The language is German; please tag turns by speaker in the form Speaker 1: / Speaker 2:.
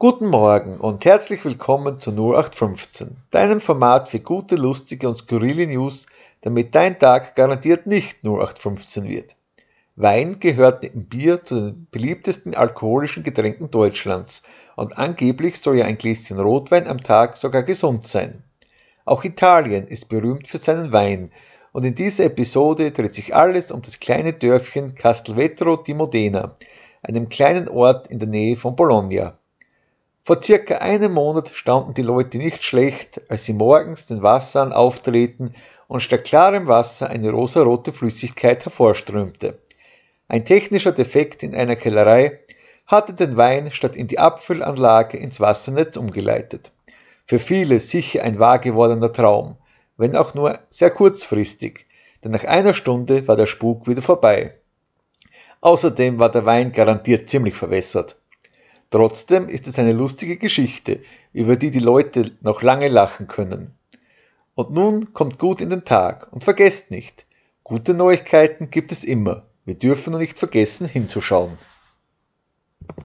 Speaker 1: Guten Morgen und herzlich willkommen zu 0815, deinem Format für gute, lustige und skurrile News, damit dein Tag garantiert nicht 0815 wird. Wein gehört neben Bier zu den beliebtesten alkoholischen Getränken Deutschlands und angeblich soll ja ein Gläschen Rotwein am Tag sogar gesund sein. Auch Italien ist berühmt für seinen Wein und in dieser Episode dreht sich alles um das kleine Dörfchen Castelvetro di Modena, einem kleinen Ort in der Nähe von Bologna. Vor circa einem Monat staunten die Leute nicht schlecht, als sie morgens den Wasserhahn auftreten und statt klarem Wasser eine rosarote Flüssigkeit hervorströmte. Ein technischer Defekt in einer Kellerei hatte den Wein statt in die Abfüllanlage ins Wassernetz umgeleitet. Für viele sicher ein wahr gewordener Traum, wenn auch nur sehr kurzfristig, denn nach einer Stunde war der Spuk wieder vorbei. Außerdem war der Wein garantiert ziemlich verwässert. Trotzdem ist es eine lustige Geschichte, über die die Leute noch lange lachen können. Und nun kommt gut in den Tag und vergesst nicht, gute Neuigkeiten gibt es immer. Wir dürfen nur nicht vergessen hinzuschauen.